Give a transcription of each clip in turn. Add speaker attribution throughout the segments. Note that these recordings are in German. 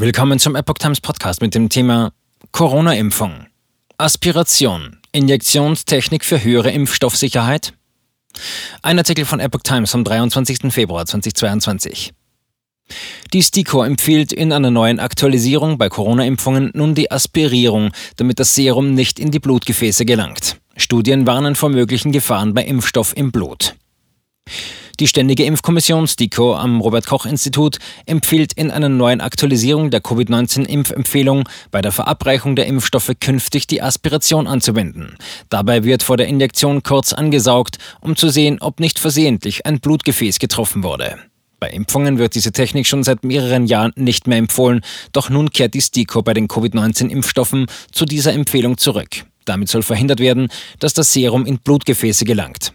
Speaker 1: Willkommen zum Epoch Times Podcast mit dem Thema Corona-Impfung. Aspiration. Injektionstechnik für höhere Impfstoffsicherheit? Ein Artikel von Epoch Times vom 23. Februar 2022. Die STIKO empfiehlt in einer neuen Aktualisierung bei Corona-Impfungen nun die Aspirierung, damit das Serum nicht in die Blutgefäße gelangt. Studien warnen vor möglichen Gefahren bei Impfstoff im Blut. Die Ständige Impfkommission STIKO am Robert-Koch-Institut empfiehlt in einer neuen Aktualisierung der Covid-19-Impfempfehlung bei der Verabreichung der Impfstoffe künftig die Aspiration anzuwenden. Dabei wird vor der Injektion kurz angesaugt, um zu sehen, ob nicht versehentlich ein Blutgefäß getroffen wurde. Bei Impfungen wird diese Technik schon seit mehreren Jahren nicht mehr empfohlen, doch nun kehrt die STIKO bei den Covid-19-Impfstoffen zu dieser Empfehlung zurück. Damit soll verhindert werden, dass das Serum in Blutgefäße gelangt.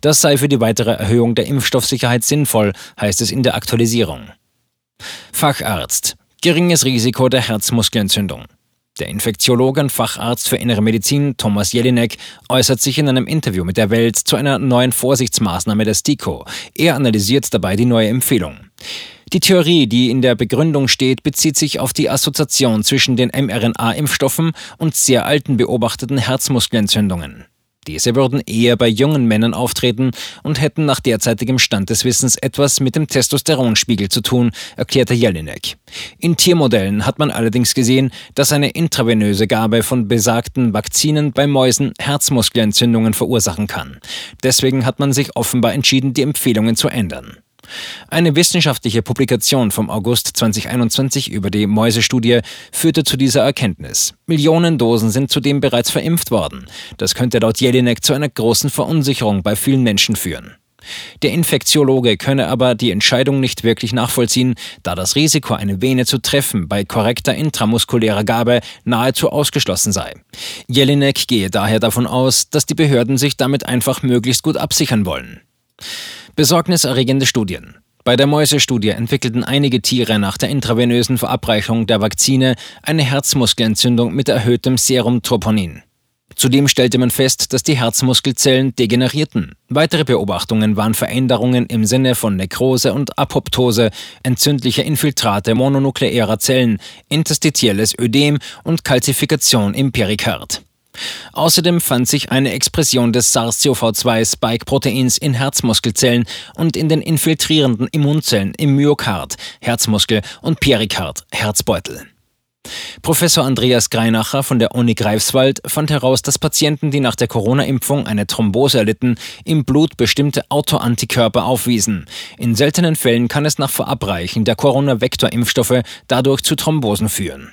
Speaker 1: Das sei für die weitere Erhöhung der Impfstoffsicherheit sinnvoll, heißt es in der Aktualisierung. Facharzt. Geringes Risiko der Herzmuskelentzündung. Der Infektiologe und Facharzt für Innere Medizin Thomas Jelinek äußert sich in einem Interview mit der Welt zu einer neuen Vorsichtsmaßnahme der STIKO. Er analysiert dabei die neue Empfehlung. Die Theorie, die in der Begründung steht, bezieht sich auf die Assoziation zwischen den mRNA-Impfstoffen und sehr alten beobachteten Herzmuskelentzündungen. Diese würden eher bei jungen Männern auftreten und hätten nach derzeitigem Stand des Wissens etwas mit dem Testosteronspiegel zu tun, erklärte Jelinek. In Tiermodellen hat man allerdings gesehen, dass eine intravenöse Gabe von besagten Vakzinen bei Mäusen Herzmuskelentzündungen verursachen kann. Deswegen hat man sich offenbar entschieden, die Empfehlungen zu ändern. Eine wissenschaftliche Publikation vom August 2021 über die Mäusestudie führte zu dieser Erkenntnis. Millionen Dosen sind zudem bereits verimpft worden. Das könnte laut Jelinek zu einer großen Verunsicherung bei vielen Menschen führen. Der Infektiologe könne aber die Entscheidung nicht wirklich nachvollziehen, da das Risiko, eine Vene zu treffen, bei korrekter intramuskulärer Gabe nahezu ausgeschlossen sei. Jelinek gehe daher davon aus, dass die Behörden sich damit einfach möglichst gut absichern wollen. Besorgniserregende Studien. Bei der Mäusestudie entwickelten einige Tiere nach der intravenösen Verabreichung der Vakzine eine Herzmuskelentzündung mit erhöhtem Serumtroponin. Zudem stellte man fest, dass die Herzmuskelzellen degenerierten. Weitere Beobachtungen waren Veränderungen im Sinne von Nekrose und Apoptose, entzündliche Infiltrate mononukleärer Zellen, interstitielles Ödem und Kalzifikation im Perikard. Außerdem fand sich eine Expression des SARS-CoV-2-Spike-Proteins in Herzmuskelzellen und in den infiltrierenden Immunzellen im Myokard, Herzmuskel und Perikard, Herzbeutel. Professor Andreas Greinacher von der Uni Greifswald fand heraus, dass Patienten, die nach der Corona-Impfung eine Thrombose erlitten, im Blut bestimmte Autoantikörper aufwiesen. In seltenen Fällen kann es nach Verabreichen der Corona-Vektor-Impfstoffe dadurch zu Thrombosen führen.